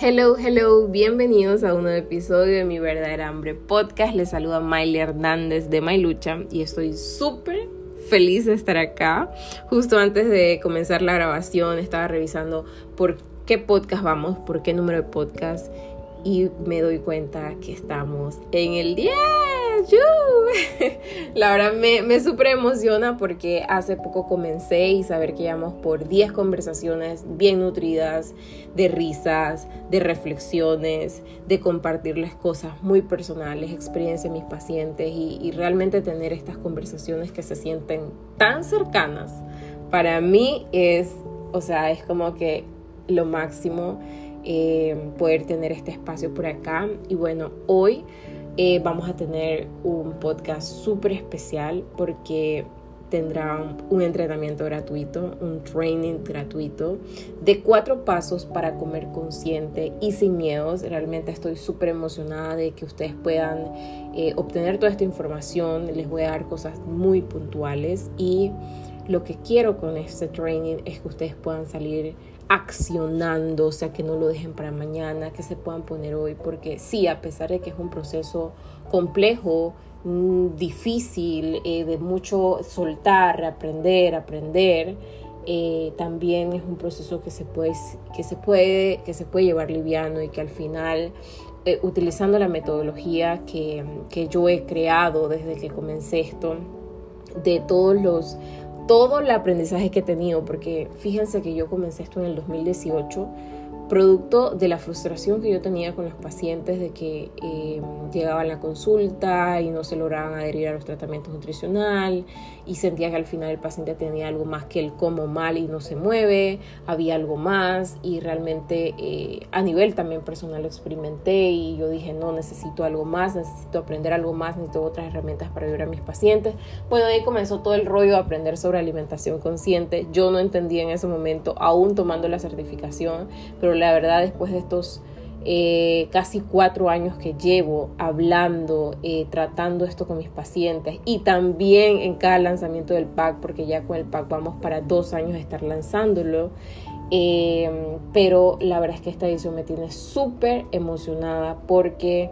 Hello, hello, bienvenidos a un nuevo episodio de Mi Verdadera Hambre Podcast. Les saluda Miley Hernández de Lucha y estoy súper feliz de estar acá. Justo antes de comenzar la grabación estaba revisando por qué podcast vamos, por qué número de podcast y me doy cuenta que estamos en el 10. La verdad me, me súper emociona porque hace poco comencé y saber que llevamos por 10 conversaciones bien nutridas, de risas, de reflexiones, de compartirles cosas muy personales, experiencias de mis pacientes y, y realmente tener estas conversaciones que se sienten tan cercanas. Para mí es, o sea, es como que lo máximo eh, poder tener este espacio por acá. Y bueno, hoy eh, vamos a tener un podcast súper especial porque tendrán un entrenamiento gratuito, un training gratuito de cuatro pasos para comer consciente y sin miedos. Realmente estoy súper emocionada de que ustedes puedan eh, obtener toda esta información. Les voy a dar cosas muy puntuales y lo que quiero con este training es que ustedes puedan salir accionando, o sea, que no lo dejen para mañana, que se puedan poner hoy, porque sí, a pesar de que es un proceso complejo, mm, difícil, eh, de mucho soltar, aprender, aprender, eh, también es un proceso que se puede, que se puede, que se puede llevar liviano y que al final, eh, utilizando la metodología que, que yo he creado desde que comencé esto, de todos los todo el aprendizaje que he tenido, porque fíjense que yo comencé esto en el 2018 producto de la frustración que yo tenía con los pacientes de que eh, llegaban a la consulta y no se lograban adherir a los tratamientos nutricional y sentía que al final el paciente tenía algo más que el como mal y no se mueve, había algo más y realmente eh, a nivel también personal lo experimenté y yo dije no, necesito algo más, necesito aprender algo más, necesito otras herramientas para ayudar a mis pacientes. Bueno, ahí comenzó todo el rollo de aprender sobre alimentación consciente. Yo no entendía en ese momento, aún tomando la certificación, pero la verdad después de estos eh, casi cuatro años que llevo hablando, eh, tratando esto con mis pacientes y también en cada lanzamiento del pack, porque ya con el pack vamos para dos años de estar lanzándolo. Eh, pero la verdad es que esta edición me tiene súper emocionada porque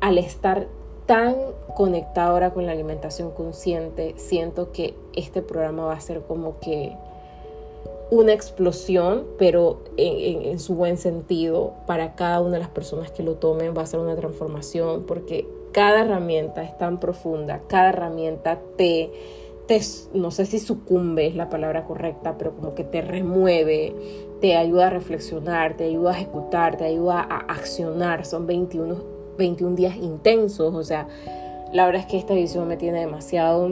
al estar tan conectada ahora con la alimentación consciente, siento que este programa va a ser como que una explosión, pero en, su buen sentido, para cada una de las personas que lo tomen va a ser una transformación, porque cada herramienta es tan profunda, cada herramienta te, te, no sé si sucumbe es la palabra correcta, pero como que te remueve, te ayuda a reflexionar, te ayuda a ejecutar, te ayuda a accionar. Son 21, 21 días intensos, o sea, la verdad es que esta edición me tiene demasiado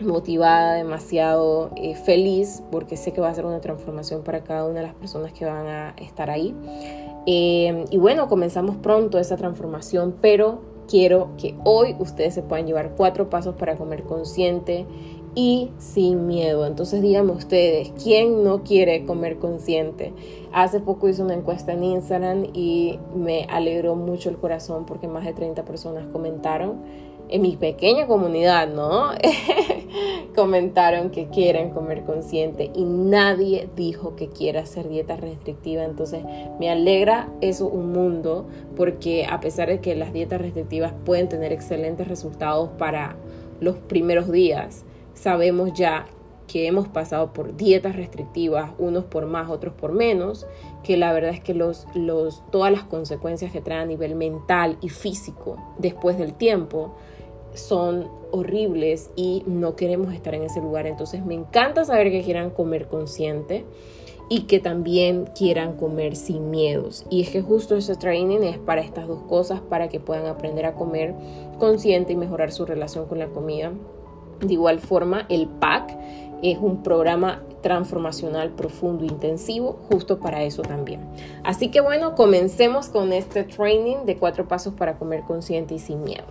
motivada, demasiado eh, feliz, porque sé que va a ser una transformación para cada una de las personas que van a estar ahí. Eh, y bueno, comenzamos pronto esa transformación, pero quiero que hoy ustedes se puedan llevar cuatro pasos para comer consciente y sin miedo. Entonces díganme ustedes, ¿quién no quiere comer consciente? Hace poco hice una encuesta en Instagram y me alegró mucho el corazón porque más de 30 personas comentaron en mi pequeña comunidad, ¿no? Comentaron que quieren comer consciente y nadie dijo que quiera hacer dieta restrictiva. Entonces me alegra eso un mundo porque a pesar de que las dietas restrictivas pueden tener excelentes resultados para los primeros días, sabemos ya que hemos pasado por dietas restrictivas, unos por más, otros por menos, que la verdad es que los, los, todas las consecuencias que traen a nivel mental y físico después del tiempo son horribles y no queremos estar en ese lugar. Entonces me encanta saber que quieran comer consciente y que también quieran comer sin miedos. Y es que justo ese training es para estas dos cosas, para que puedan aprender a comer consciente y mejorar su relación con la comida. De igual forma, el PAC es un programa transformacional profundo intensivo justo para eso también. Así que bueno, comencemos con este training de cuatro pasos para comer consciente y sin miedo.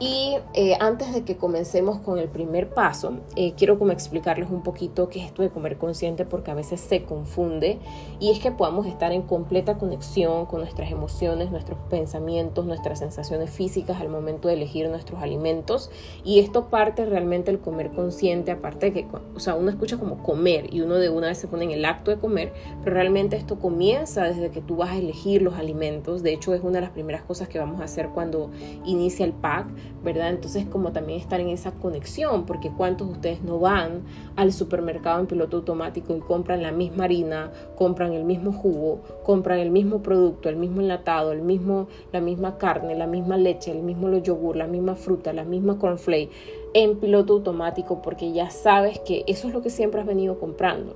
Y eh, antes de que comencemos con el primer paso, eh, quiero como explicarles un poquito qué es esto de comer consciente porque a veces se confunde y es que podamos estar en completa conexión con nuestras emociones, nuestros pensamientos, nuestras sensaciones físicas al momento de elegir nuestros alimentos. Y esto parte realmente del comer consciente, aparte de que, o sea, uno escucha como comer y uno de una vez se pone en el acto de comer, pero realmente esto comienza desde que tú vas a elegir los alimentos, de hecho es una de las primeras cosas que vamos a hacer cuando inicia el pack ¿verdad? Entonces como también estar en esa conexión, porque cuántos de ustedes no van al supermercado en piloto automático y compran la misma harina, compran el mismo jugo, compran el mismo producto, el mismo enlatado, el mismo, la misma carne, la misma leche, el mismo yogur, la misma fruta, la misma cornflake en piloto automático porque ya sabes que eso es lo que siempre has venido comprando.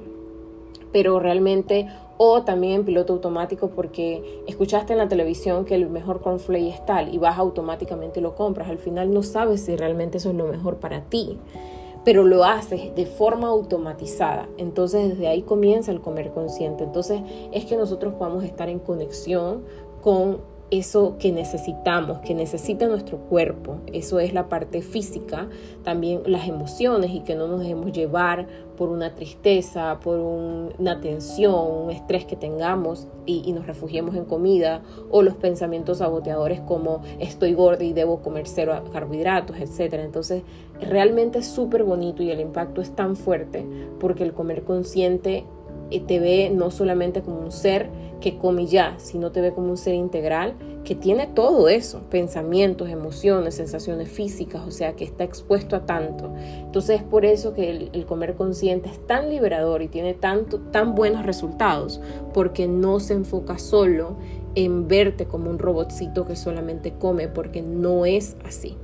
Pero realmente o también piloto automático porque escuchaste en la televisión que el mejor cornflake es tal y vas automáticamente lo compras. Al final no sabes si realmente eso es lo mejor para ti, pero lo haces de forma automatizada. Entonces desde ahí comienza el comer consciente. Entonces es que nosotros podamos estar en conexión con eso que necesitamos, que necesita nuestro cuerpo. Eso es la parte física, también las emociones y que no nos dejemos llevar por una tristeza, por una tensión, un estrés que tengamos y, nos refugiemos en comida o los pensamientos saboteadores como estoy gorda y debo comer cero carbohidratos, etc. Entonces realmente es súper bonito y el impacto es tan fuerte porque el comer consciente te ve no solamente como un ser que come ya, sino te ve como un ser integral que tiene todo eso, pensamientos, emociones, sensaciones físicas, o sea, que está expuesto a tanto. Entonces es por eso que el, comer consciente es tan liberador y tiene tanto, tan buenos resultados, porque no se enfoca solo en verte como un robotcito que solamente come, porque no es así.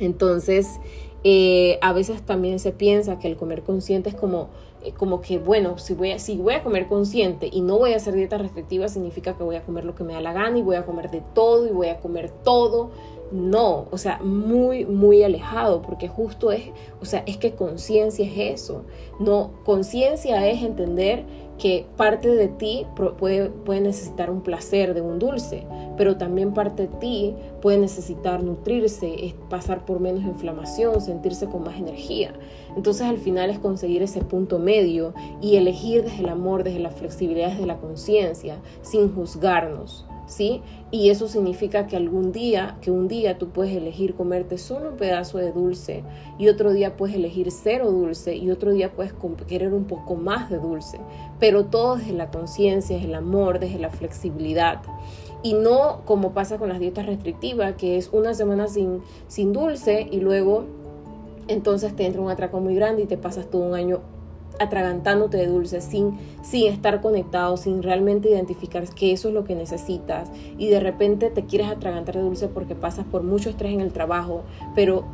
Entonces, eh, a veces también se piensa que el comer consciente es como como que, bueno, si voy, a, si voy a comer consciente y no voy a hacer dieta restrictiva, significa que voy a comer lo que me da la gana y voy a comer de todo y voy a comer todo. No, o sea, muy, muy alejado, porque justo es, o sea, es que conciencia es eso. No, conciencia es entender que parte de ti puede, puede necesitar un placer de un dulce, pero también parte de ti puede necesitar nutrirse, pasar por menos inflamación, sentirse con más energía. Entonces al final es conseguir ese punto medio y elegir desde el amor, desde la flexibilidad, desde la conciencia, sin juzgarnos. ¿Sí? Y eso significa que algún día, que un día tú puedes elegir comerte solo un pedazo de dulce y otro día puedes elegir cero dulce y otro día puedes querer un poco más de dulce, pero todo desde la conciencia, desde el amor, desde la flexibilidad. Y no como pasa con las dietas restrictivas, que es una semana sin, sin dulce y luego entonces te entra un atraco muy grande y te pasas todo un año atragantándote de dulce sin, sin estar conectado, sin realmente identificar que eso es lo que necesitas y de repente te quieres atragantar de dulce porque pasas por mucho estrés en el trabajo, pero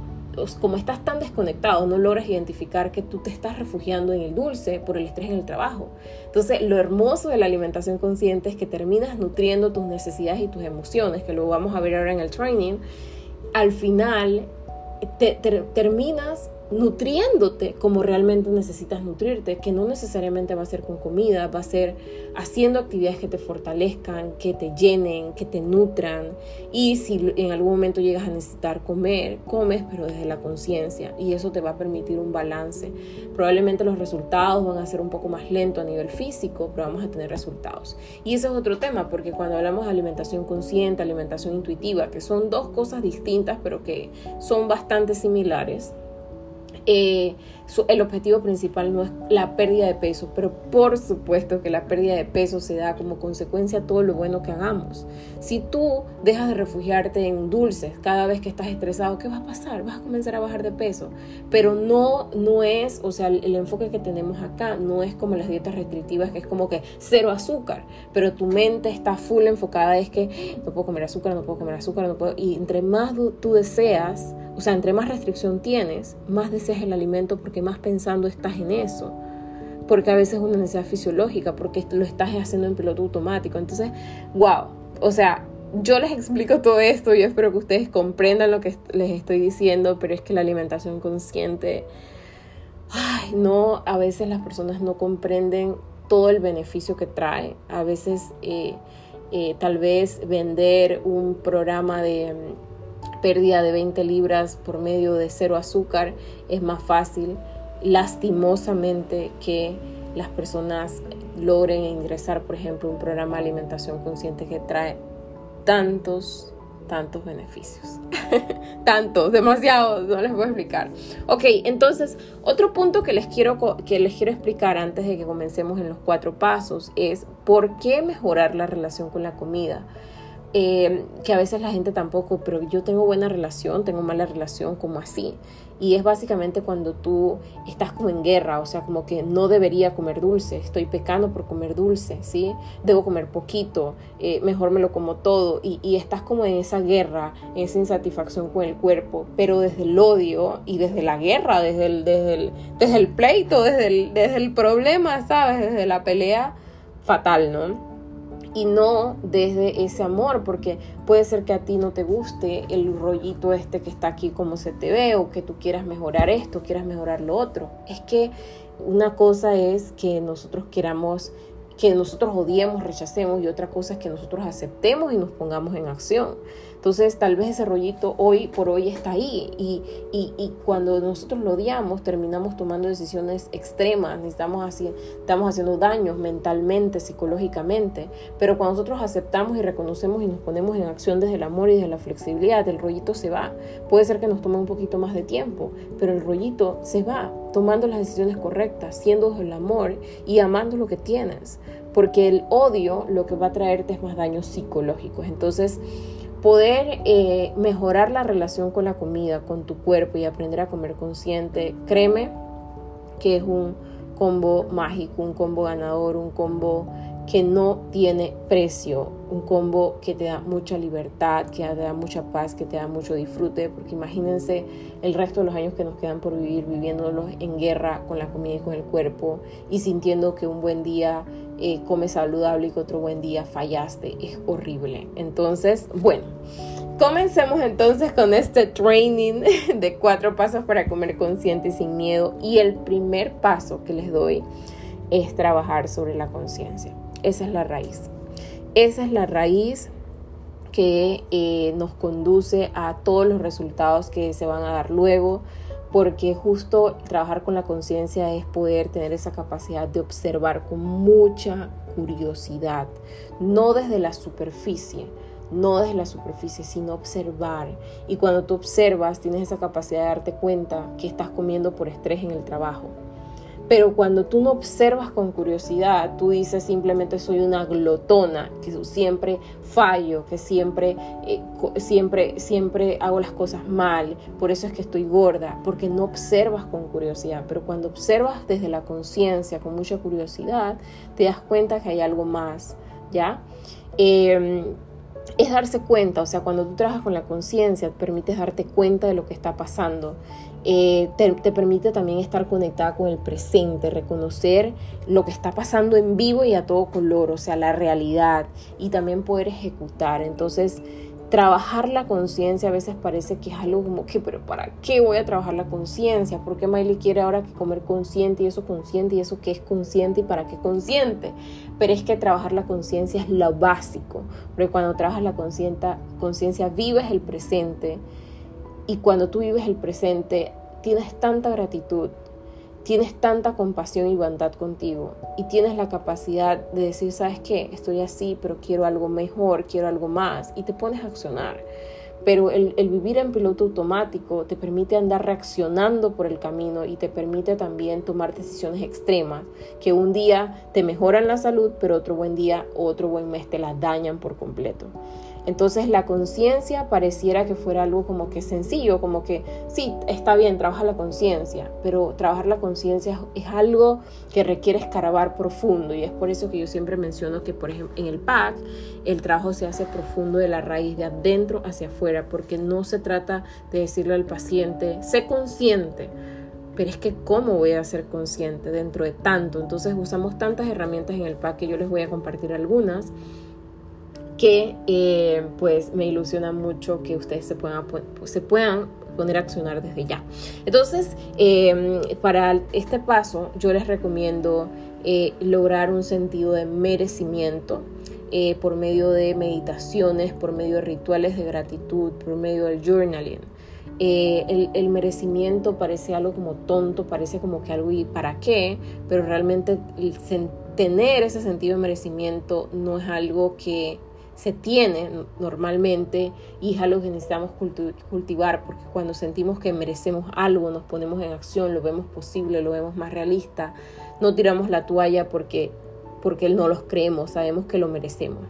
como estás tan desconectado, no logras identificar que tú te estás refugiando en el dulce por el estrés en el trabajo. Entonces, lo hermoso de la alimentación consciente es que terminas nutriendo tus necesidades y tus emociones, que lo vamos a ver ahora en el training. Al final, te, terminas nutriéndote como realmente necesitas nutrirte, que no necesariamente va a ser con comida, va a ser haciendo actividades que te fortalezcan, que te llenen, que te nutran. Y si en algún momento llegas a necesitar comer, comes, pero desde la conciencia. Y eso te va a permitir un balance. Probablemente los resultados van a ser un poco más lentos a nivel físico, pero vamos a tener resultados. Y ese es otro tema, porque cuando hablamos de alimentación consciente, alimentación intuitiva, que son dos cosas distintas, pero que son bastante similares, eh, el objetivo principal no es la pérdida de peso, pero por supuesto que la pérdida de peso se da como consecuencia a todo lo bueno que hagamos. Si tú dejas de refugiarte en dulces cada vez que estás estresado, ¿qué va a pasar? Vas a comenzar a bajar de peso. Pero no, no es, o sea, el, enfoque que tenemos acá no es como las dietas restrictivas, que es como que cero azúcar, pero tu mente está full enfocada, es que no puedo comer azúcar, no puedo comer azúcar, no puedo. Y entre más tú deseas, o sea, entre más restricción tienes, más deseas el alimento porque más pensando estás en eso. Porque a veces es una necesidad fisiológica, porque lo estás haciendo en piloto automático. Entonces, wow. O sea, yo les explico todo esto y espero que ustedes comprendan lo que les estoy diciendo, pero es que la alimentación consciente, no, a veces las personas no comprenden todo el beneficio que trae. A veces, eh, eh, tal vez vender un programa de pérdida de 20 libras por medio de cero azúcar es más fácil, lastimosamente, que las personas logren ingresar, por ejemplo, un programa de alimentación consciente que trae tantos, tantos beneficios. tantos, demasiados, no les voy a explicar. Ok, entonces, otro punto que les, quiero, que les quiero explicar antes de que comencemos en los cuatro pasos es por qué mejorar la relación con la comida. Eh, que a veces la gente tampoco, pero yo tengo buena relación, tengo mala relación, como así. Y es básicamente cuando tú estás como en guerra, o sea, como que no debería comer dulce, estoy pecando por comer dulce, ¿sí? Debo comer poquito, eh, mejor me lo como todo. Y, y, estás como en esa guerra, en esa insatisfacción con el cuerpo, pero desde el odio y desde la guerra, desde el, desde el, desde el pleito, desde el, desde el problema, ¿sabes? Desde la pelea fatal, ¿no? Y no desde ese amor, porque puede ser que a ti no te guste el rollito este que está aquí como se te ve o que tú quieras mejorar esto, quieras mejorar lo otro. Es que una cosa es que nosotros queramos que nosotros odiemos, rechacemos y otra cosa es que nosotros aceptemos y nos pongamos en acción. Entonces tal vez ese rollito hoy por hoy está ahí y, y, cuando nosotros lo odiamos terminamos tomando decisiones extremas, estamos, así, estamos haciendo daños mentalmente, psicológicamente, pero cuando nosotros aceptamos y reconocemos y nos ponemos en acción desde el amor y desde la flexibilidad, el rollito se va. Puede ser que nos tome un poquito más de tiempo, pero el rollito se va tomando las decisiones correctas, siendo el amor y amando lo que tienes, porque el odio lo que va a traerte es más daños psicológicos. Entonces, poder eh, mejorar la relación con la comida, con tu cuerpo y aprender a comer consciente, créeme que es un combo mágico, un combo ganador, un combo que no tiene precio, un combo que te da mucha libertad, que te da mucha paz, que te da mucho disfrute, porque imagínense el resto de los años que nos quedan por vivir viviéndolos en guerra con la comida y con el cuerpo y sintiendo que un buen día eh, comes saludable y que otro buen día fallaste, es horrible. Entonces, bueno. Comencemos entonces con este training de cuatro pasos para comer consciente y sin miedo. Y el primer paso que les doy es trabajar sobre la conciencia. Esa es la raíz. Esa es la raíz que eh, nos conduce a todos los resultados que se van a dar luego, porque justo trabajar con la conciencia es poder tener esa capacidad de observar con mucha curiosidad, no desde la superficie, no desde la superficie, sino observar. Y cuando tú observas, tienes esa capacidad de darte cuenta que estás comiendo por estrés en el trabajo pero cuando tú no observas con curiosidad, tú dices simplemente soy una glotona, que siempre fallo, que siempre, eh, siempre, siempre hago las cosas mal, por eso es que estoy gorda, porque no observas con curiosidad. Pero cuando observas desde la conciencia, con mucha curiosidad, te das cuenta que hay algo más, ¿ya? Em, es darse cuenta, o sea, cuando tú trabajas con la conciencia, permites darte cuenta de lo que está pasando eh, te, permite también estar conectada con el presente, reconocer lo que está pasando en vivo y a todo color, o sea, la realidad, y también poder ejecutar. Entonces, trabajar la conciencia a veces parece que es algo como que, pero ¿para qué voy a trabajar la conciencia? ¿Por qué Miley quiere ahora que comer consciente y eso consciente y eso que es consciente y para qué consciente? Pero es que trabajar la conciencia es lo básico, porque cuando trabajas la conciencia vives el presente y cuando tú vives el presente, tienes tanta gratitud, tienes tanta compasión y bondad contigo y tienes la capacidad de decir, ¿sabes qué? Estoy así, pero quiero algo mejor, quiero algo más y te pones a accionar. Pero el, el, vivir en piloto automático te permite andar reaccionando por el camino y te permite también tomar decisiones extremas que un día te mejoran la salud, pero otro buen día o otro buen mes te la dañan por completo. Entonces la conciencia pareciera que fuera algo como que sencillo, como que sí, está bien, trabaja la conciencia, pero trabajar la conciencia es algo que requiere escarbar profundo y es por eso que yo siempre menciono que, por ejemplo, en el PAC el trabajo se hace profundo de la raíz, de adentro hacia afuera, porque no se trata de decirle al paciente, sé consciente, pero es que cómo voy a ser consciente dentro de tanto. Entonces usamos tantas herramientas en el PAC que yo les voy a compartir algunas que eh, pues me ilusiona mucho que ustedes se puedan, se puedan poner a accionar desde ya. Entonces, em, para este paso yo les recomiendo eh, lograr un sentido de merecimiento. eh, por medio de meditaciones, por medio de rituales de gratitud, por medio del journaling. Eh, el, merecimiento parece algo como tonto, parece como que algo y para qué, pero realmente tener ese sentido de merecimiento no es algo que se tiene normalmente y es algo que necesitamos cultivar porque cuando sentimos que merecemos algo nos ponemos en acción, lo vemos posible, lo vemos más realista, no tiramos la toalla porque, porque no los creemos, sabemos que lo merecemos.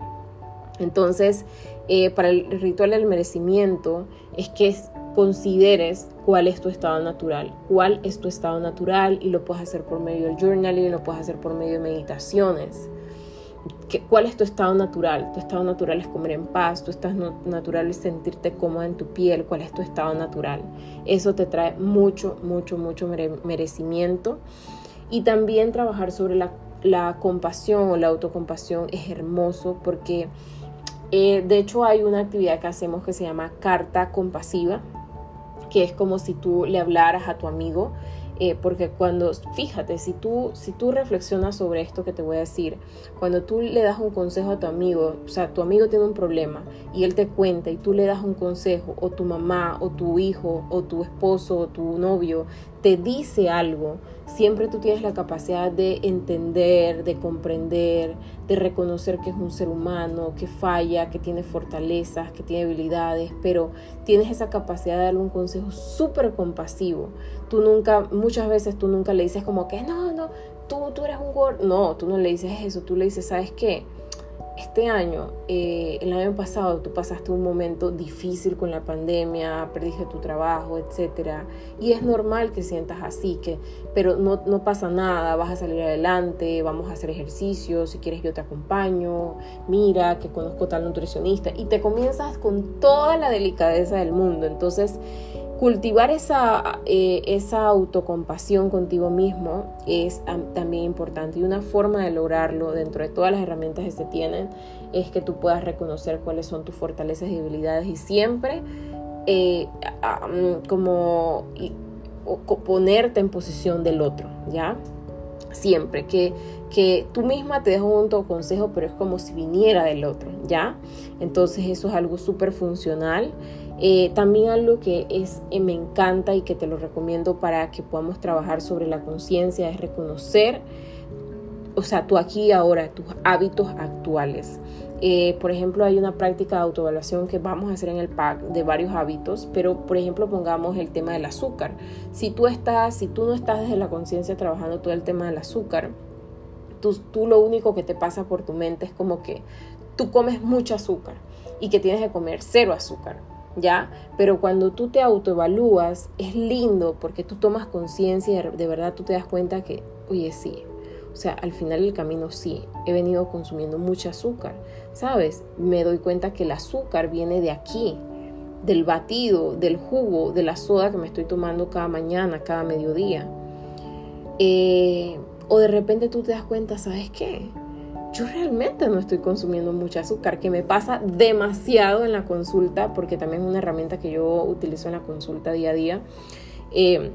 Entonces, eh, para el ritual del merecimiento es que consideres cuál es tu estado natural, cuál es tu estado natural y lo puedes hacer por medio del journaling, lo puedes hacer por medio de meditaciones. ¿Cuál es tu estado natural? Tu estado natural es comer en paz, tu estado natural es sentirte cómoda en tu piel, ¿cuál es tu estado natural? Eso te trae mucho, mucho, mucho merecimiento. Y también trabajar sobre la, compasión o la autocompasión es hermoso porque eh, de hecho hay una actividad que hacemos que se llama carta compasiva, que es como si tú le hablaras a tu amigo eh, porque cuando, fíjate, si tú, si tú reflexionas sobre esto que te voy a decir, cuando tú le das un consejo a tu amigo, o sea, tu amigo tiene un problema y él te cuenta y tú le das un consejo, o tu mamá, o tu hijo, o tu esposo, o tu novio, te dice algo, siempre tú tienes la capacidad de entender, de comprender, de reconocer que es un ser humano, que falla, que tiene fortalezas, que tiene habilidades, pero tienes esa capacidad de darle un consejo súper compasivo. Tú nunca, muchas veces tú nunca le dices como que no, no, tú, tú eres un gordo. No, tú no le dices eso, tú le dices, ¿sabes qué? Este año, eh, el año pasado, tú pasaste un momento difícil con la pandemia, perdiste tu trabajo, etc. Y es normal que sientas así, que, pero no, no pasa nada, vas a salir adelante, vamos a hacer ejercicio, si quieres yo te acompaño, mira que conozco tal nutricionista y te comienzas con toda la delicadeza del mundo. Entonces, cultivar esa, eh, esa autocompasión contigo mismo es también importante y una forma de lograrlo dentro de todas las herramientas que se tienen es que tú puedas reconocer cuáles son tus fortalezas y debilidades y siempre eh, como ponerte en posición del otro, ¿ya? Siempre que, que tú misma te dejo un consejo, pero es como si viniera del otro, ¿ya? Entonces eso es algo súper funcional. Eh, también algo que es, eh, me encanta y que te lo recomiendo para que podamos trabajar sobre la conciencia es reconocer, o sea, tú aquí ahora, tus hábitos actuales. Eh, por ejemplo, hay una práctica de autoevaluación que vamos a hacer en el pack de varios hábitos, pero por ejemplo pongamos el tema del azúcar. Si tú estás, si tú no estás desde la conciencia trabajando todo el tema del azúcar, tú, tú lo único que te pasa por tu mente es como que tú comes mucho azúcar y que tienes que comer cero azúcar ¿ya? Pero cuando tú te autoevalúas, es lindo porque tú tomas conciencia y de verdad tú te das cuenta que, oye, sí, o sea, al final del camino sí, he venido consumiendo mucho azúcar, ¿sabes? Me doy cuenta que el azúcar viene de aquí, del batido, del jugo, de la soda que me estoy tomando cada mañana, cada mediodía. Eh, o de repente tú te das cuenta, ¿sabes qué? yo realmente no estoy consumiendo mucho azúcar, que me pasa demasiado en la consulta, porque también es una herramienta que yo utilizo en la consulta día a día. Eh,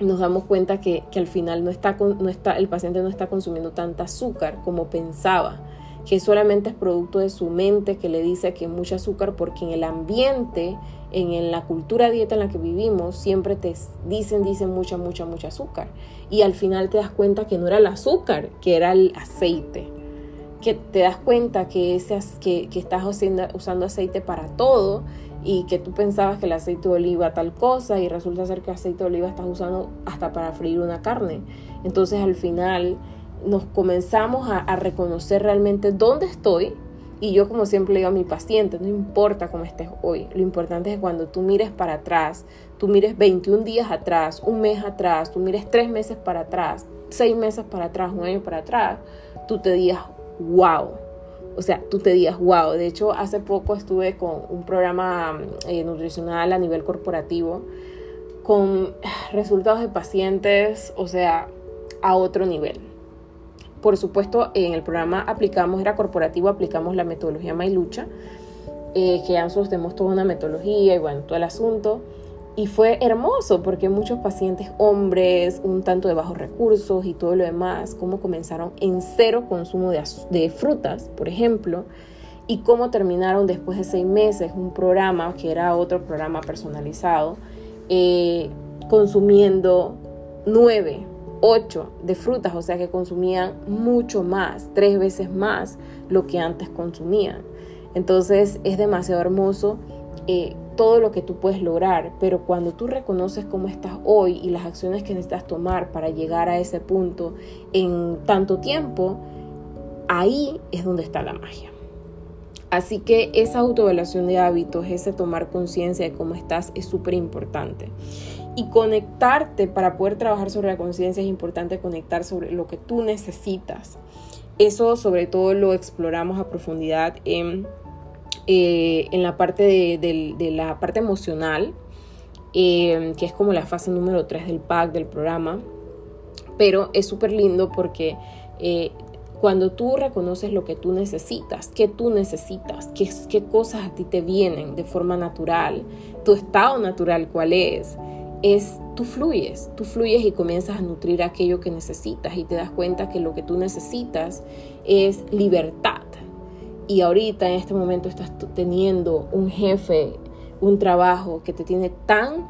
nos damos cuenta que, al final no está, no está, el paciente no está consumiendo tanta azúcar como pensaba, que solamente es producto de su mente que le dice que es mucho azúcar, porque en el ambiente, en, la cultura dieta en la que vivimos, siempre te dicen, dicen mucha, mucha, mucha azúcar. Y al final te das cuenta que no era el azúcar, que era el aceite que te das cuenta que, ese, que, que estás usando aceite para todo y que tú pensabas que el aceite de oliva tal cosa y resulta ser que el aceite de oliva estás usando hasta para freír una carne. Entonces al final nos comenzamos a reconocer realmente dónde estoy y yo como siempre digo a mi paciente, no importa cómo estés hoy, lo importante es cuando tú mires para atrás, tú mires 21 días atrás, un mes atrás, tú mires tres meses para atrás, seis meses para atrás, un año para atrás, tú te digas, wow. O sea, tú te digas, wow. De hecho, hace poco estuve con un programa eh, nutricional a nivel corporativo con resultados de pacientes, o sea, a otro nivel. Por supuesto, en el programa aplicamos, era corporativo, aplicamos la metodología Mailucha, eh, que ya nosotros tenemos toda una metodología y bueno, todo el asunto. y fue hermoso porque muchos pacientes hombres, un tanto de bajos recursos y todo lo demás, cómo comenzaron en cero consumo de, frutas, por ejemplo, y cómo terminaron después de seis meses un programa que era otro programa personalizado, eh, consumiendo nueve, ocho de frutas, o sea que consumían mucho más, tres veces más lo que antes consumían. Entonces es demasiado hermoso eh, todo lo que tú puedes lograr, pero cuando tú reconoces cómo estás hoy y las acciones que necesitas tomar para llegar a ese punto en tanto tiempo, ahí es donde está la magia. Así que esa autoevaluación de hábitos, ese tomar conciencia de cómo estás es súper importante. Y conectarte para poder trabajar sobre la conciencia es importante conectar sobre lo que tú necesitas. Eso sobre todo lo exploramos a profundidad en eh, en la parte de, la parte emocional, eh, que es como la fase número 3 del pack del programa. Pero es súper lindo porque eh, cuando tú reconoces lo que tú necesitas, qué tú necesitas, qué, qué cosas a ti te vienen de forma natural, tu estado natural cuál es, es tú fluyes, tú fluyes y comienzas a nutrir aquello que necesitas y te das cuenta que lo que tú necesitas es libertad y ahorita en este momento estás teniendo un jefe, un trabajo que te tiene tan,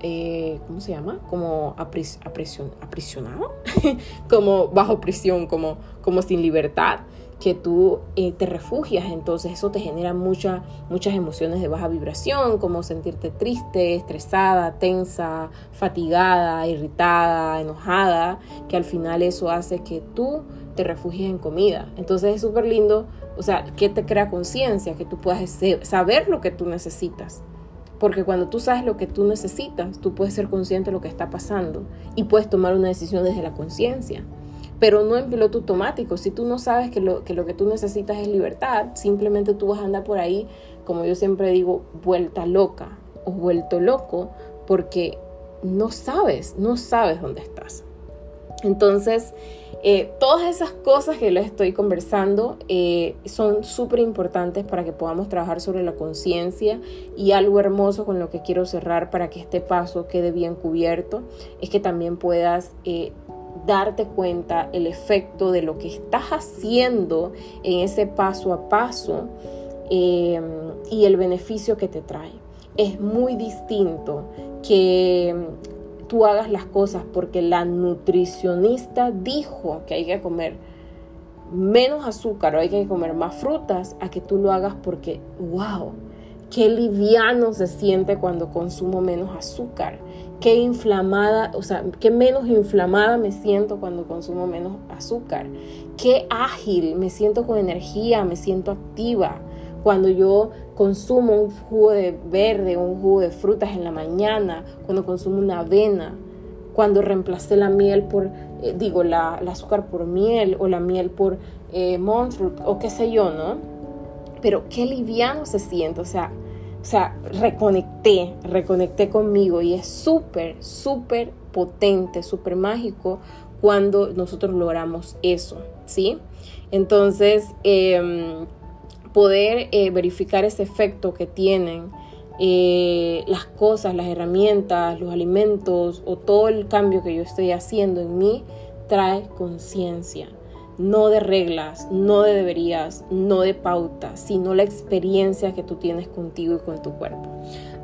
eh, ¿cómo se llama? Como aprisionado, como bajo prisión, como, como sin libertad, que tú eh, te refugias, entonces eso te genera mucha, muchas emociones de baja vibración, como sentirte triste, estresada, tensa, fatigada, irritada, enojada, que al final eso hace que tú te refugies en comida. Entonces es súper lindo, o sea, que te crea conciencia, que tú puedas saber lo que tú necesitas. Porque cuando tú sabes lo que tú necesitas, tú puedes ser consciente de lo que está pasando y puedes tomar una decisión desde la conciencia. Pero no en piloto automático. Si tú no sabes que lo, que tú necesitas es libertad, simplemente tú vas a andar por ahí, como yo siempre digo, vuelta loca o vuelto loco, porque no sabes, no sabes dónde estás. Entonces, eh, todas esas cosas que les estoy conversando eh, son súper importantes para que podamos trabajar sobre la conciencia y algo hermoso con lo que quiero cerrar para que este paso quede bien cubierto es que también puedas eh, darte cuenta el efecto de lo que estás haciendo en ese paso a paso y el beneficio que te trae. Es muy distinto que tú hagas las cosas porque la nutricionista dijo que hay que comer menos azúcar o hay que comer más frutas, a que tú lo hagas porque, wow, qué liviano se siente cuando consumo menos azúcar, qué inflamada, o sea, qué menos inflamada me siento cuando consumo menos azúcar, qué ágil, me siento con energía, me siento activa. Cuando yo consumo un jugo de verde, un jugo de frutas en la mañana, cuando consumo una avena, cuando reemplacé la miel por, eh, digo, la, azúcar por miel o la miel por eh, o qué sé yo, ¿no? Pero qué liviano se siente, o sea, o sea, reconecté, reconecté conmigo y es súper, súper potente, súper mágico cuando nosotros logramos eso, ¿sí? Entonces, em, poder eh, verificar ese efecto que tienen eh, las cosas, las herramientas, los alimentos o todo el cambio que yo estoy haciendo en mí trae conciencia. No de reglas, no de deberías, no de pautas, sino la experiencia que tú tienes contigo y con tu cuerpo.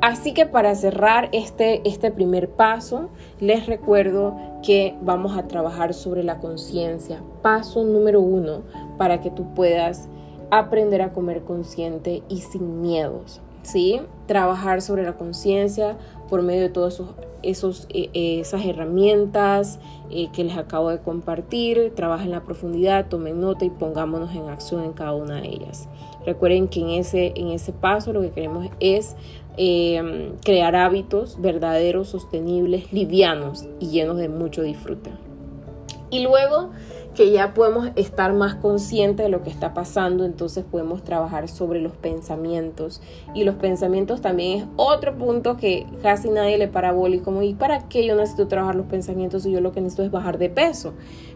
Así que para cerrar este, este primer paso, les recuerdo que vamos a trabajar sobre la conciencia. Paso número uno para que tú puedas aprender a comer consciente y sin miedos. ¿sí? Trabajar sobre la conciencia por medio de todas esos, eh, eh, esas herramientas eh, que les acabo de compartir. Trabajen en la profundidad, tomen nota y pongámonos en acción en cada una de ellas. Recuerden que en ese, en ese paso lo que queremos es crear hábitos verdaderos, sostenibles, livianos y llenos de mucho disfrute. Y luego que ya podemos estar más conscientes de lo que está pasando, entonces podemos trabajar sobre los pensamientos. Y los pensamientos también es otro punto que casi nadie le parabólico como, ¿y para qué yo necesito trabajar los pensamientos si yo lo que necesito es bajar de peso?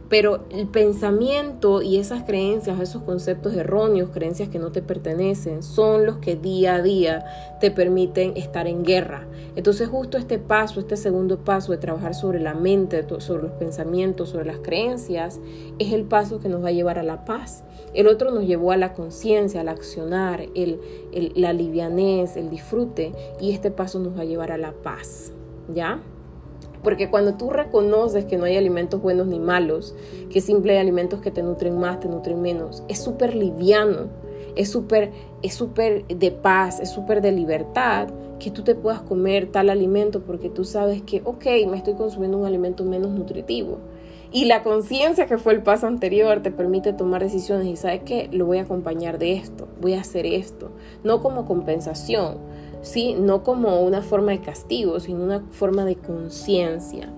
Pero el pensamiento y esas creencias, esos conceptos erróneos, creencias que no te pertenecen, son los que día a día te permiten estar en guerra. Entonces justo este paso, este segundo paso de trabajar sobre la mente, sobre los pensamientos, sobre las creencias, es el paso que nos va a llevar a la paz. El otro nos llevó a la conciencia, al accionar, el, la livianez, el disfrute, y este paso nos va a llevar a la paz. ¿Ya? Porque cuando tú reconoces que no hay alimentos buenos ni malos, que siempre hay alimentos que te nutren más, te nutren menos, es súper liviano, es súper es súper de paz, es súper de libertad que tú te puedas comer tal alimento porque tú sabes que, ok, me estoy consumiendo un alimento menos nutritivo. Y la conciencia que fue el paso anterior te permite tomar decisiones y sabes que lo voy a acompañar de esto, voy a hacer esto, no como compensación, ¿sí? No como una forma de castigo, sino una forma de conciencia.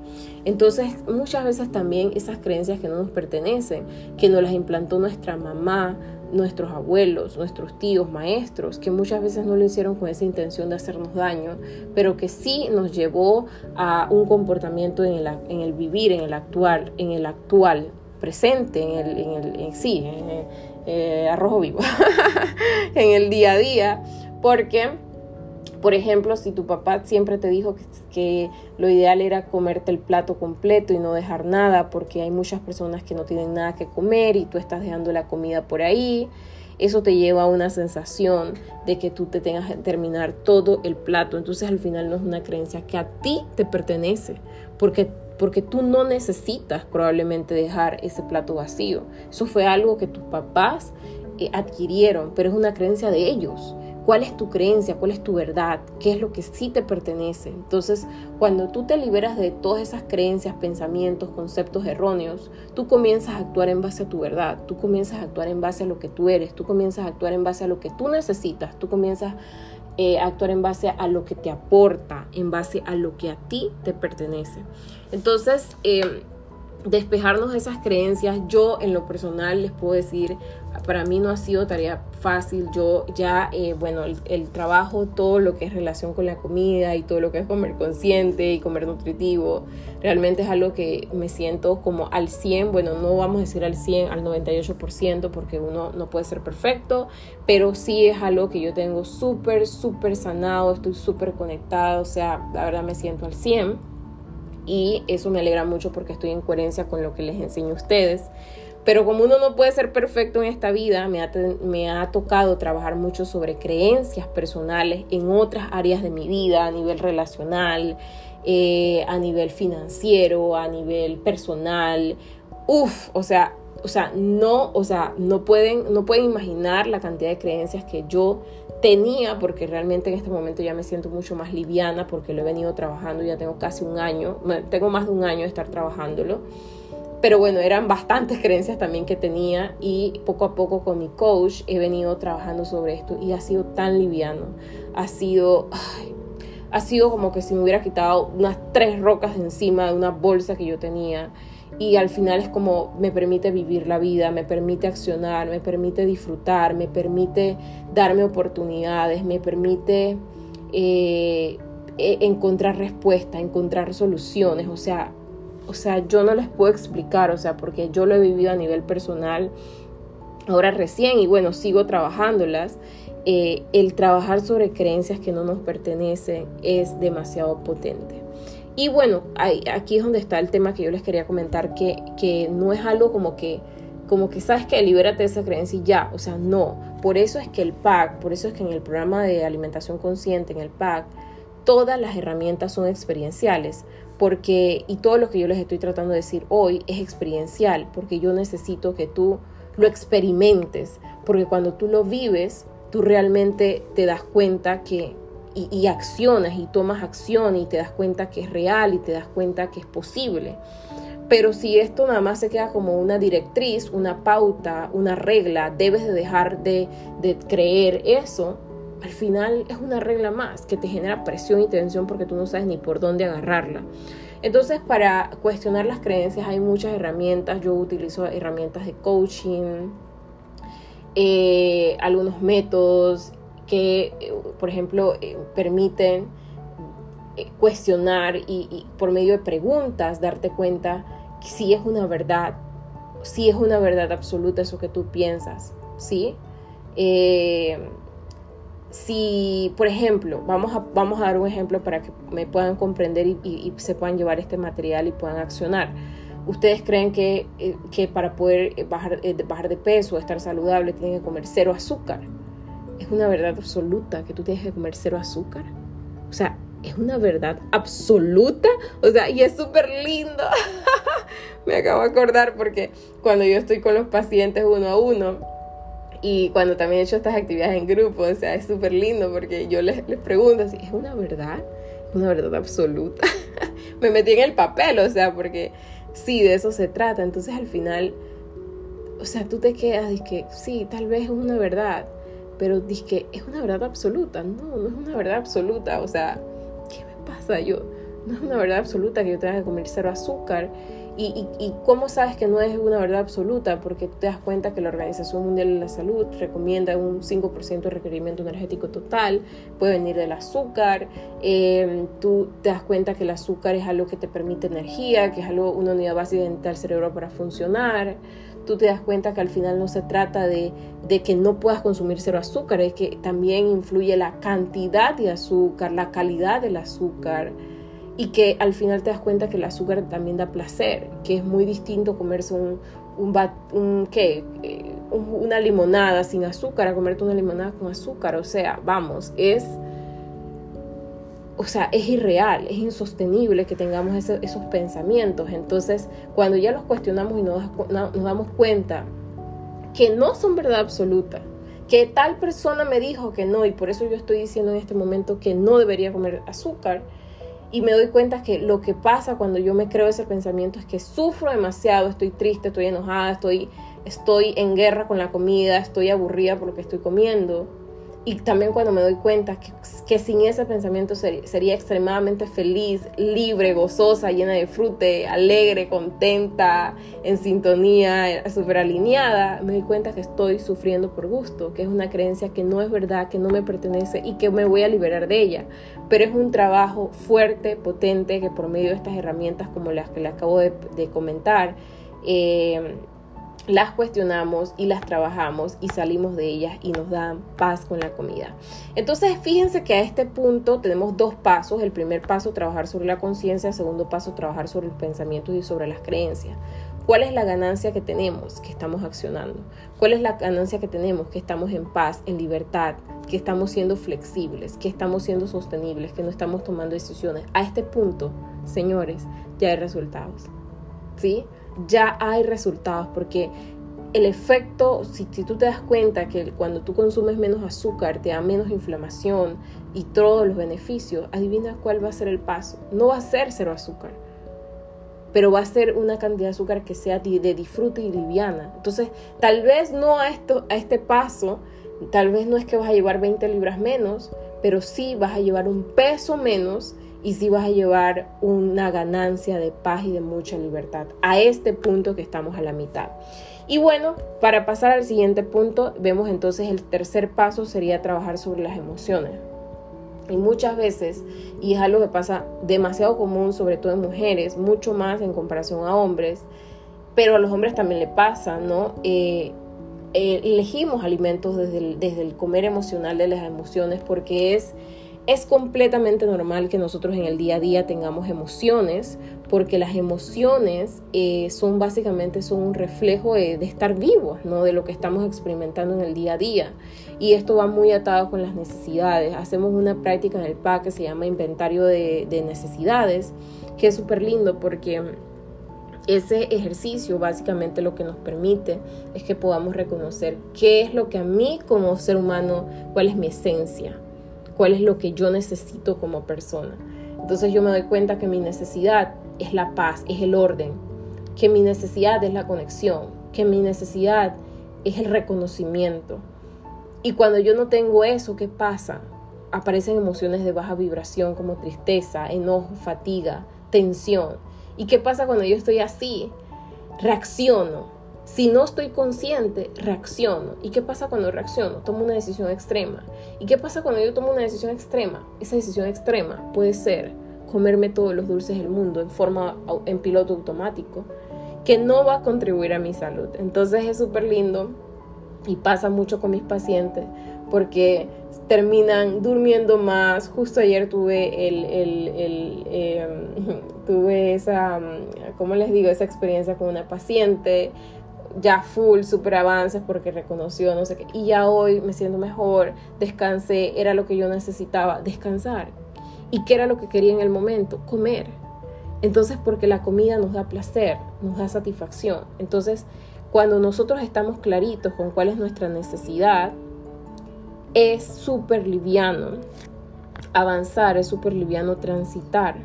Entonces, muchas veces también esas creencias que no nos pertenecen, que nos las implantó nuestra mamá, nuestros abuelos, nuestros tíos, maestros, que muchas veces no lo hicieron con esa intención de hacernos daño, pero que sí nos llevó a un comportamiento en el, en el vivir, en el actual, en el actual presente, en el, en el sí, en eh, arrojo vivo, en el día a día, porque por ejemplo, si tu papá siempre te dijo que, lo ideal era comerte el plato completo y no dejar nada, porque hay muchas personas que no tienen nada que comer y tú estás dejando la comida por ahí, eso te lleva a una sensación de que tú te tengas que terminar todo el plato. Entonces al final no es una creencia que a ti te pertenece, porque porque tú no necesitas probablemente dejar ese plato vacío. Eso fue algo que tus papás eh, adquirieron, pero es una creencia de ellos cuál es tu creencia, cuál es tu verdad, qué es lo que sí te pertenece. Entonces, cuando tú te liberas de todas esas creencias, pensamientos, conceptos erróneos, tú comienzas a actuar en base a tu verdad, tú comienzas a actuar en base a lo que tú eres, tú comienzas a actuar en base a lo que tú necesitas, tú comienzas eh, a actuar en base a lo que te aporta, en base a lo que a ti te pertenece. Entonces, eh, despejarnos de esas creencias, yo en lo personal les puedo decir, para mí no ha sido tarea fácil, yo ya, eh, bueno, el, trabajo, todo lo que es relación con la comida y todo lo que es comer consciente y comer nutritivo, realmente es algo que me siento como al 100, bueno, no vamos a decir al 100, al 98%, porque uno no puede ser perfecto, pero sí es algo que yo tengo súper, súper sanado, estoy súper conectado, o sea, la verdad me siento al 100 y eso me alegra mucho porque estoy en coherencia con lo que les enseño a ustedes. Pero como uno no puede ser perfecto en esta vida, me ha, me ha, tocado trabajar mucho sobre creencias personales en otras áreas de mi vida, a nivel relacional, eh, a nivel financiero, a nivel personal. Uf, o sea, o sea, no, o sea, no pueden, no pueden imaginar la cantidad de creencias que yo tenía, porque realmente en este momento ya me siento mucho más liviana porque lo he venido trabajando, ya tengo casi un año, tengo más de un año de estar trabajándolo. Pero bueno, eran bastantes creencias también que tenía y poco a poco con mi coach he venido trabajando sobre esto y ha sido tan liviano. Ha sido, ha sido como que si me hubiera quitado unas tres rocas de encima de una bolsa que yo tenía y al final es como me permite vivir la vida, me permite accionar, me permite disfrutar, me permite darme oportunidades, me permite eh, e, encontrar respuestas, encontrar soluciones, o sea, o sea, yo no les puedo explicar, o sea, porque yo lo he vivido a nivel personal ahora recién y bueno, sigo trabajándolas. Eh, el trabajar sobre creencias que no nos pertenecen es demasiado potente. Y bueno, aquí es donde está el tema que yo les quería comentar, que, que no es algo como que, como que sabes que libérate de esa creencia y ya, o sea, no. Por eso es que el PAC, por eso es que en el programa de alimentación consciente, en el PAC, todas las herramientas son experienciales, porque, y todo lo que yo les estoy tratando de decir hoy es experiencial, porque yo necesito que tú lo experimentes, porque cuando tú lo vives, tú realmente te das cuenta que y, accionas y tomas acción y te das cuenta que es real y te das cuenta que es posible. Pero si esto nada más se queda como una directriz, una pauta, una regla, debes de dejar de, de creer eso, al final es una regla más que te genera presión y tensión porque tú no sabes ni por dónde agarrarla. Entonces, para cuestionar las creencias hay muchas herramientas. Yo utilizo herramientas de coaching, eh, algunos métodos que, eh, por ejemplo, eh, permiten cuestionar y, por medio de preguntas darte cuenta si es una verdad, si es una verdad absoluta eso que tú piensas, ¿sí? Si, por ejemplo, vamos a, vamos a dar un ejemplo para que me puedan comprender y, se puedan llevar este material y puedan accionar. Ustedes creen que, eh, que para poder eh, bajar, eh, bajar de peso, estar saludable, tienen que comer cero azúcar. Es una verdad absoluta que tú tienes que comer cero azúcar. O sea, es una verdad absoluta. O sea, y es súper lindo. Me acabo de acordar porque cuando yo estoy con los pacientes uno a uno, y cuando también he hecho estas actividades en grupo, o sea, es súper lindo porque yo les, les pregunto si es una verdad, una verdad absoluta. Me metí en el papel, o sea, porque sí, de eso se trata. Entonces al final, o sea, tú te quedas y que sí, tal vez es una verdad, pero que es una verdad absoluta. No, no es una verdad absoluta. O sea, ¿qué me pasa yo? No es una verdad absoluta que yo tenga que comer cero azúcar ¿Y, y, cómo sabes que no es una verdad absoluta? Porque te das cuenta que la Organización Mundial de la Salud recomienda un 5% de requerimiento energético total, puede venir del azúcar, em, tú te das cuenta que el azúcar es algo que te permite energía, que es algo, una unidad básica del cerebro para funcionar, tú te das cuenta que al final no se trata de, de que no puedas consumir cero azúcar, es que también influye la cantidad de azúcar, la calidad del azúcar y que al final te das cuenta que el azúcar también da placer, que es muy distinto comerse un, un, ¿qué? Eh, una limonada sin azúcar a comerte una limonada con azúcar, o sea, vamos, es o sea, es irreal, es insostenible que tengamos esos pensamientos. Entonces, cuando ya los cuestionamos y nos, nos damos cuenta que no son verdad absoluta, que tal persona me dijo que no, y por eso yo estoy diciendo en este momento que no debería comer azúcar, y me doy cuenta que lo que pasa cuando yo me creo ese pensamiento es que sufro demasiado, estoy triste, estoy enojada, estoy, estoy en guerra con la comida, estoy aburrida por lo que estoy comiendo y también cuando me doy cuenta que, sin ese pensamiento sería extremadamente feliz, libre, gozosa, llena de frute, alegre, contenta, en sintonía, súper alineada, me doy cuenta que estoy sufriendo por gusto, que es una creencia que no es verdad, que no me pertenece y que me voy a liberar de ella. Pero es un trabajo fuerte, potente, que por medio de estas herramientas como las que le acabo de, de comentar, eh, las cuestionamos y las trabajamos y salimos de ellas y nos dan paz con la comida. Entonces, fíjense que a este punto tenemos dos pasos. El primer paso, trabajar sobre la conciencia. El segundo paso, trabajar sobre los pensamientos y sobre las creencias. ¿Cuál es la ganancia que tenemos? Que estamos accionando. ¿Cuál es la ganancia que tenemos? Que estamos en paz, en libertad, que estamos siendo flexibles, que estamos siendo sostenibles, que no estamos tomando decisiones. A este punto, señores, ya hay resultados. ¿Sí? Ya hay resultados porque el efecto, si, tú te das cuenta que cuando tú consumes menos azúcar te da menos inflamación y todos los beneficios, adivina cuál va a ser el paso. No va a ser cero azúcar, pero va a ser una cantidad de azúcar que sea de disfrute y liviana. Entonces, tal vez no a, esto, a este paso, tal vez no es que vas a llevar 20 libras menos, pero sí vas a llevar un peso menos y si vas a llevar una ganancia de paz y de mucha libertad a este punto que estamos a la mitad. Y bueno, para pasar al siguiente punto, vemos entonces el tercer paso sería trabajar sobre las emociones. Y muchas veces, y es algo que pasa demasiado común, sobre todo en mujeres, mucho más en comparación a hombres, pero a los hombres también le pasa, ¿no? Eh, eh, elegimos alimentos desde desde el comer emocional de las emociones porque es es completamente normal que nosotros en el día a día tengamos emociones, porque las emociones eh, son básicamente son un reflejo de, estar vivos, ¿no? de lo que estamos experimentando en el día a día. Y esto va muy atado con las necesidades. Hacemos una práctica en el PAC que se llama inventario de, de necesidades, que es súper lindo porque ese ejercicio básicamente lo que nos permite es que podamos reconocer qué es lo que a mí como ser humano, cuál es mi esencia, cuál es lo que yo necesito como persona. Entonces yo me doy cuenta que mi necesidad es la paz, es el orden, que mi necesidad es la conexión, que mi necesidad es el reconocimiento. Y cuando yo no tengo eso, ¿qué pasa? Aparecen emociones de baja vibración como tristeza, enojo, fatiga, tensión. ¿Y qué pasa cuando yo estoy así? Reacciono. Si no estoy consciente, reacciono. ¿Y qué pasa cuando reacciono? Tomo una decisión extrema. ¿Y qué pasa cuando yo tomo una decisión extrema? Esa decisión extrema puede ser comerme todos los dulces del mundo en forma en piloto automático, que no va a contribuir a mi salud. Entonces es súper lindo y pasa mucho con mis pacientes porque terminan durmiendo más. Justo ayer tuve el, em, tuve esa, ¿cómo les digo? Esa experiencia con una paciente ya full, super avances porque reconoció, no sé qué. Y ya hoy me siento mejor, descansé, era lo que yo necesitaba, descansar. ¿Y qué era lo que quería en el momento? Comer. Entonces, porque la comida nos da placer, nos da satisfacción. Entonces, cuando nosotros estamos claritos con cuál es nuestra necesidad, es súper liviano avanzar, es súper liviano transitar,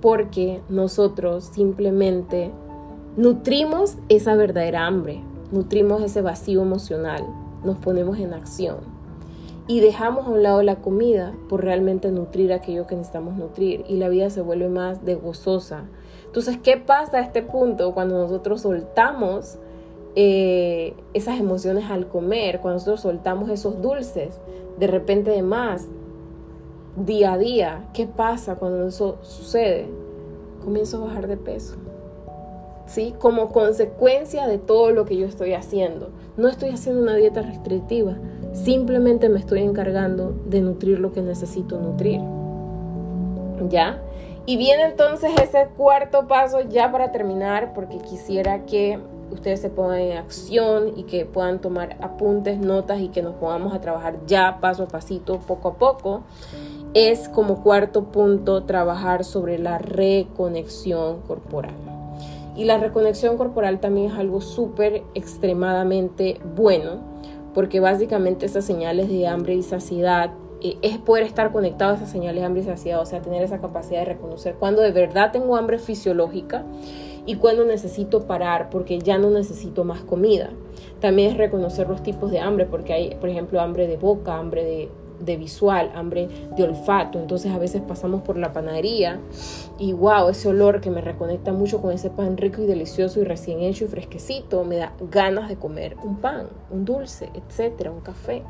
porque nosotros simplemente nutrimos esa verdadera hambre, nutrimos ese vacío emocional, nos ponemos en acción y dejamos a un lado la comida por realmente nutrir aquello que necesitamos nutrir y la vida se vuelve más de gozosa. Entonces, ¿qué pasa a este punto cuando nosotros soltamos eh, esas emociones al comer, cuando nosotros soltamos esos dulces de repente de más, día a día? ¿Qué pasa cuando eso sucede? Comienzo a bajar de peso. Como consecuencia de todo lo que yo estoy haciendo. No estoy haciendo una dieta restrictiva, simplemente me estoy encargando de nutrir lo que necesito nutrir. ¿Ya? Y viene entonces ese cuarto paso ya para terminar, porque quisiera que ustedes se pongan en acción y que puedan tomar apuntes, notas y que nos pongamos a trabajar ya paso a pasito, poco a poco. Es como cuarto punto trabajar sobre la reconexión corporal. Y la reconexión corporal también es algo súper extremadamente bueno, porque básicamente esas señales de hambre y saciedad eh, es poder estar conectado a esas señales de hambre y saciedad, o sea, tener esa capacidad de reconocer cuando de verdad tengo hambre fisiológica y cuando necesito parar porque ya no necesito más comida. También es reconocer los tipos de hambre, porque hay, por ejemplo, hambre de boca, hambre de de visual, hambre de olfato. Entonces a veces pasamos por la panadería y wow, ese olor que me reconecta mucho con ese pan rico y delicioso y recién hecho y fresquecito, me da ganas de comer un pan, un dulce, etcétera, un café.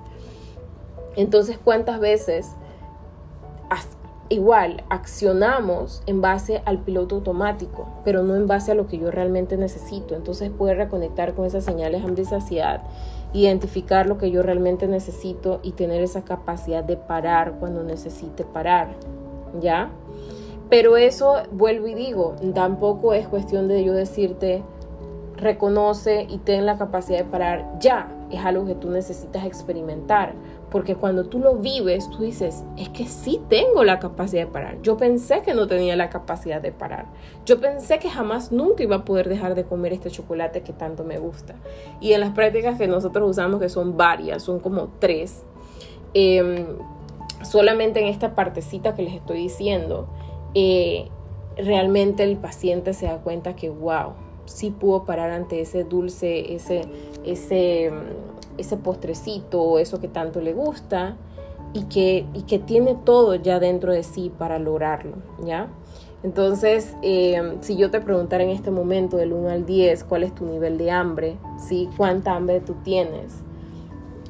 Entonces, ¿cuántas veces igual accionamos en base al piloto automático, pero no en base a lo que yo realmente necesito? Entonces, puede reconectar con esas señales hambre y saciedad identificar lo que yo realmente necesito y tener esa capacidad de parar cuando necesite parar, ¿ya? Pero eso, vuelvo y digo, tampoco es cuestión de yo decirte, reconoce y ten la capacidad de parar ya, es algo que tú necesitas experimentar, porque cuando tú lo vives, tú dices, es que sí tengo la capacidad de parar. Yo pensé que no tenía la capacidad de parar. Yo pensé que jamás nunca iba a poder dejar de comer este chocolate que tanto me gusta. Y en las prácticas que nosotros usamos, que son varias, son como tres, em, solamente en esta partecita que les estoy diciendo, eh, realmente el paciente se da cuenta que, wow, sí pudo parar ante ese dulce, ese, ese ese postrecito, eso que tanto le gusta y que, y que tiene todo ya dentro de sí para lograrlo, ¿ya? Entonces, eh, si yo te preguntara en este momento del 1 al 10 cuál es tu nivel de hambre, ¿sí? ¿Cuánta hambre tú tienes?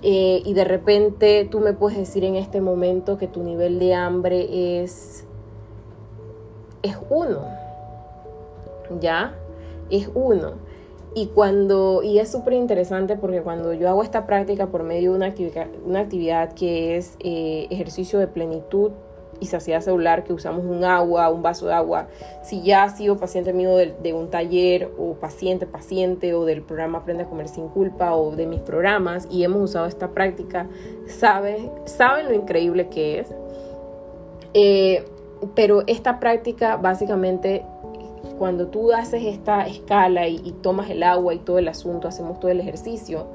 Eh, y de repente tú me puedes decir en este momento que tu nivel de hambre es, es uno, ¿ya? Es uno. Y cuando, y es súper interesante porque cuando yo hago esta práctica por medio de una actividad, una actividad que es eh, ejercicio de plenitud y saciedad celular, que usamos un agua, un vaso de agua, si ya has sido paciente mío de, un taller o paciente, paciente o del programa Aprende a Comer Sin Culpa o de mis programas y hemos usado esta práctica, saben, saben lo increíble que es. Eh, pero esta práctica básicamente cuando tú haces esta escala y, tomas el agua y todo el asunto, hacemos todo el ejercicio,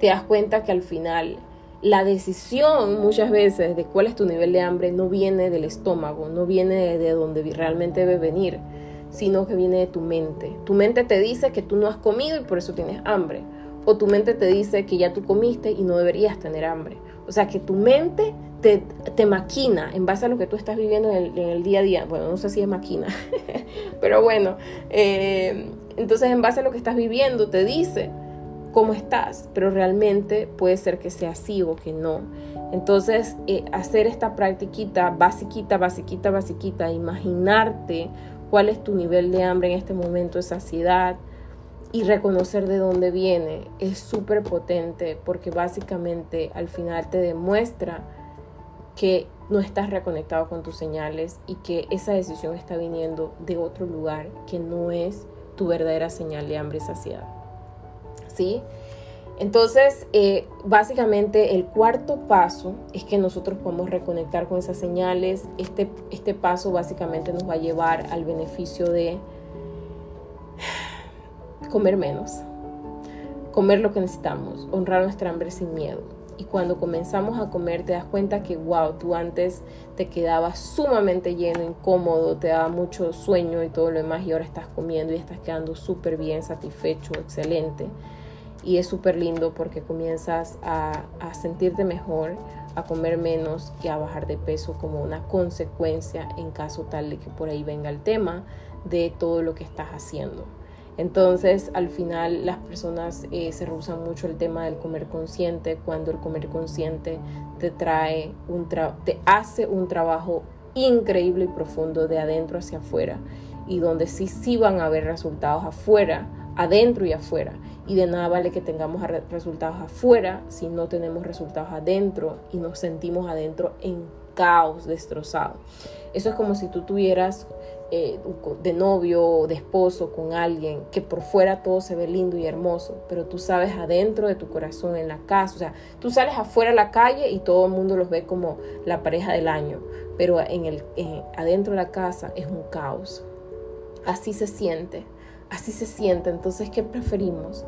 te das cuenta que al final la decisión muchas veces de cuál es tu nivel de hambre no viene del estómago, no viene de, donde realmente debe venir, sino que viene de tu mente. Tu mente te dice que tú no has comido y por eso tienes hambre. O tu mente te dice que ya tú comiste y no deberías tener hambre. O sea, que tu mente te, te maquina en base a lo que tú estás viviendo en el, día a día. Bueno, no sé si es maquina, pero bueno, eh, entonces en base a lo que estás viviendo te dice cómo estás, pero realmente puede ser que sea así o que no. Entonces, eh, hacer esta practiquita basiquita, basiquita, basiquita, imaginarte cuál es tu nivel de hambre en este momento de saciedad y reconocer de dónde viene es súper potente porque básicamente al final te demuestra que no estás reconectado con tus señales y que esa decisión está viniendo de otro lugar que no es tu verdadera señal de hambre y saciedad. ¿Sí? Entonces, eh, básicamente el cuarto paso es que nosotros podemos reconectar con esas señales. Este, este paso básicamente nos va a llevar al beneficio de comer menos, comer lo que necesitamos, honrar nuestra hambre sin miedo. Y cuando comenzamos a comer te das cuenta que, wow, tú antes te quedabas sumamente lleno, incómodo, te daba mucho sueño y todo lo demás y ahora estás comiendo y estás quedando súper bien, satisfecho, excelente y es súper lindo porque comienzas a, sentirte mejor, a comer menos y a bajar de peso como una consecuencia en caso tal de que por ahí venga el tema de todo lo que estás haciendo. Entonces, al final las personas eh, se rehusan mucho el tema del comer consciente cuando el comer consciente te trae un te hace un trabajo increíble y profundo de adentro hacia afuera y donde sí sí van a haber resultados afuera adentro y afuera. Y de nada vale que tengamos resultados afuera si no tenemos resultados adentro y nos sentimos adentro en caos, destrozado. Eso es como si tú tuvieras eh, de novio o de esposo con alguien que por fuera todo se ve lindo y hermoso, pero tú sabes adentro de tu corazón, en la casa, o sea, tú sales afuera a la calle y todo el mundo los ve como la pareja del año, pero en el, adentro de la casa es un caos. Así se siente así se siente. Entonces, ¿qué preferimos?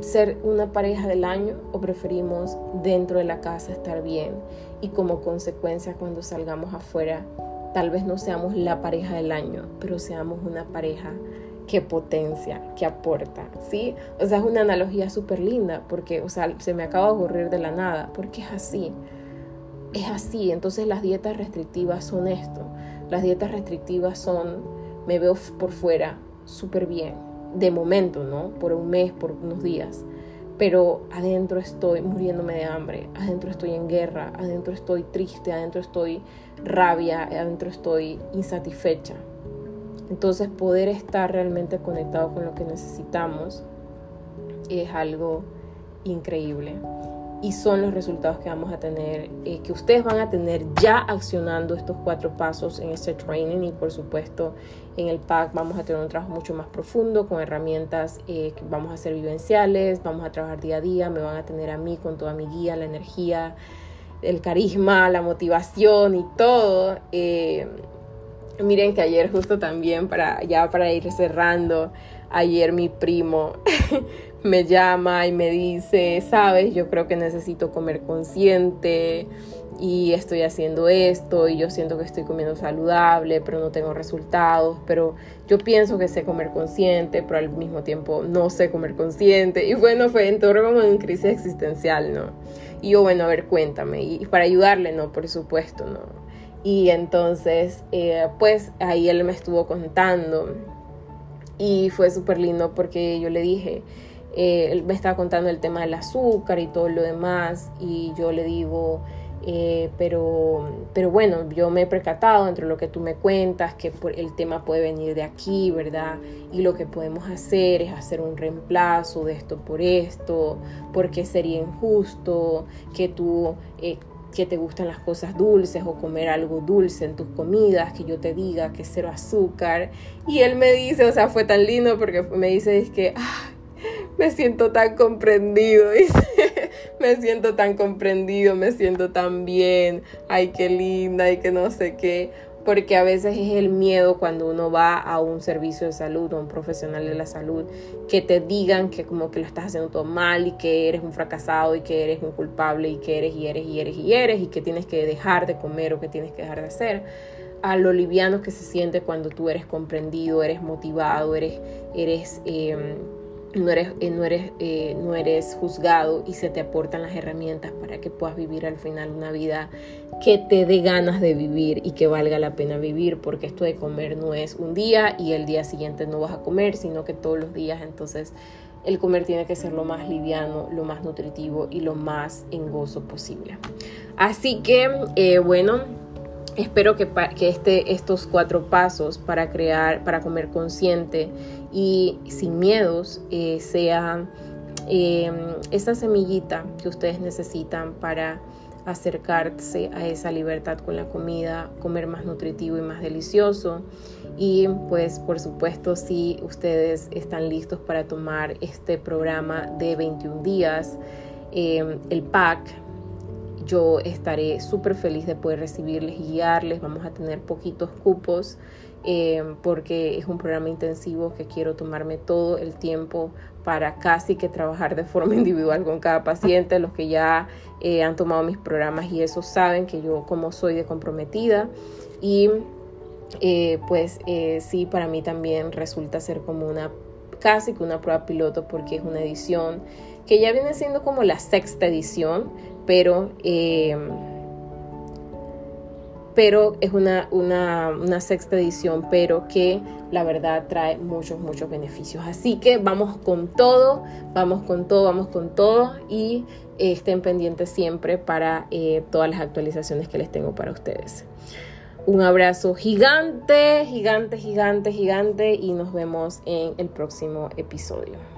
¿Ser una pareja del año o preferimos dentro de la casa estar bien? Y como consecuencia, cuando salgamos afuera, tal vez no seamos la pareja del año, pero seamos una pareja que potencia, que aporta, ¿sí? O sea, es una analogía súper linda porque, o sea, se me acaba de ocurrir de la nada, porque es así. Es así, entonces las dietas restrictivas son esto. Las dietas restrictivas son, me veo por fuera, súper bien, de momento, ¿no? Por un mes, por unos días. Pero adentro estoy muriéndome de hambre, adentro estoy en guerra, adentro estoy triste, adentro estoy rabia, adentro estoy insatisfecha. Entonces poder estar realmente conectado con lo que necesitamos es algo increíble. Y son los resultados que vamos a tener, eh, que ustedes van a tener ya accionando estos cuatro pasos en este training. Y por supuesto en el pack vamos a tener un trabajo mucho más profundo con herramientas eh, que vamos a hacer vivenciales, vamos a trabajar día a día, me van a tener a mí con toda mi guía, la energía, el carisma, la motivación y todo. Eh, miren que ayer justo también para ya para ir cerrando, ayer mi primo me llama y me dice, sabes, yo creo que necesito comer consciente y estoy haciendo esto y yo siento que estoy comiendo saludable, pero no tengo resultados, pero yo pienso que sé comer consciente, pero al mismo tiempo no sé comer consciente. Y bueno, fue en todo como en crisis existencial, ¿no? Y yo, bueno, a ver, cuéntame. Y para ayudarle, ¿no? Por supuesto, ¿no? Y entonces, eh, pues ahí él me estuvo contando y fue súper lindo porque yo le dije, eh, él me estaba contando el tema del azúcar y todo lo demás y yo le digo, eh, pero, pero bueno, yo me he percatado entre lo que tú me cuentas que el tema puede venir de aquí, ¿verdad? Y lo que podemos hacer es hacer un reemplazo de esto por esto, porque sería injusto que tú... Eh, que te gustan las cosas dulces o comer algo dulce en tus comidas, que yo te diga que cero azúcar. Y él me dice, o sea, fue tan lindo porque me dice, es que, me siento tan comprendido, me siento tan comprendido, me siento tan bien, ay, qué linda, ay, que no sé qué, porque a veces es el miedo cuando uno va a un servicio de salud o un profesional de la salud, que te digan que como que lo estás haciendo todo mal y que eres un fracasado y que eres un culpable y que eres y eres y eres y eres y que tienes que dejar de comer o que tienes que dejar de hacer. A lo liviano que se siente cuando tú eres comprendido, eres motivado, eres, eres em, no eres, eh, no, eres, eh, no eres juzgado y se te aportan las herramientas para que puedas vivir al final una vida que te dé ganas de vivir y que valga la pena vivir, porque esto de comer no es un día y el día siguiente no vas a comer, sino que todos los días entonces el comer tiene que ser lo más liviano, lo más nutritivo y lo más en gozo posible. Así que, eh, bueno, espero que, este, estos cuatro pasos para crear, para comer consciente y sin miedos, eh, sea eh, esa semillita que ustedes necesitan para acercarse a esa libertad con la comida, comer más nutritivo y más delicioso. Y pues por supuesto si ustedes están listos para tomar este programa de 21 días, eh, el pack, yo estaré súper feliz de poder recibirles y guiarles. Vamos a tener poquitos cupos eh, porque es un programa intensivo que quiero tomarme todo el tiempo para casi que trabajar de forma individual con cada paciente. Los que ya eh, han tomado mis programas y eso saben que yo como soy de comprometida y eh, pues sí, para mí también resulta ser como una casi que una prueba piloto porque es una edición que ya viene siendo como la sexta edición, pero pero es una, una, sexta edición, pero que la verdad trae muchos, muchos beneficios. Así que vamos con todo, vamos con todo, vamos con todo y estén pendientes siempre para eh, todas las actualizaciones que les tengo para ustedes. Un abrazo gigante, gigante, gigante, gigante y nos vemos en el próximo episodio.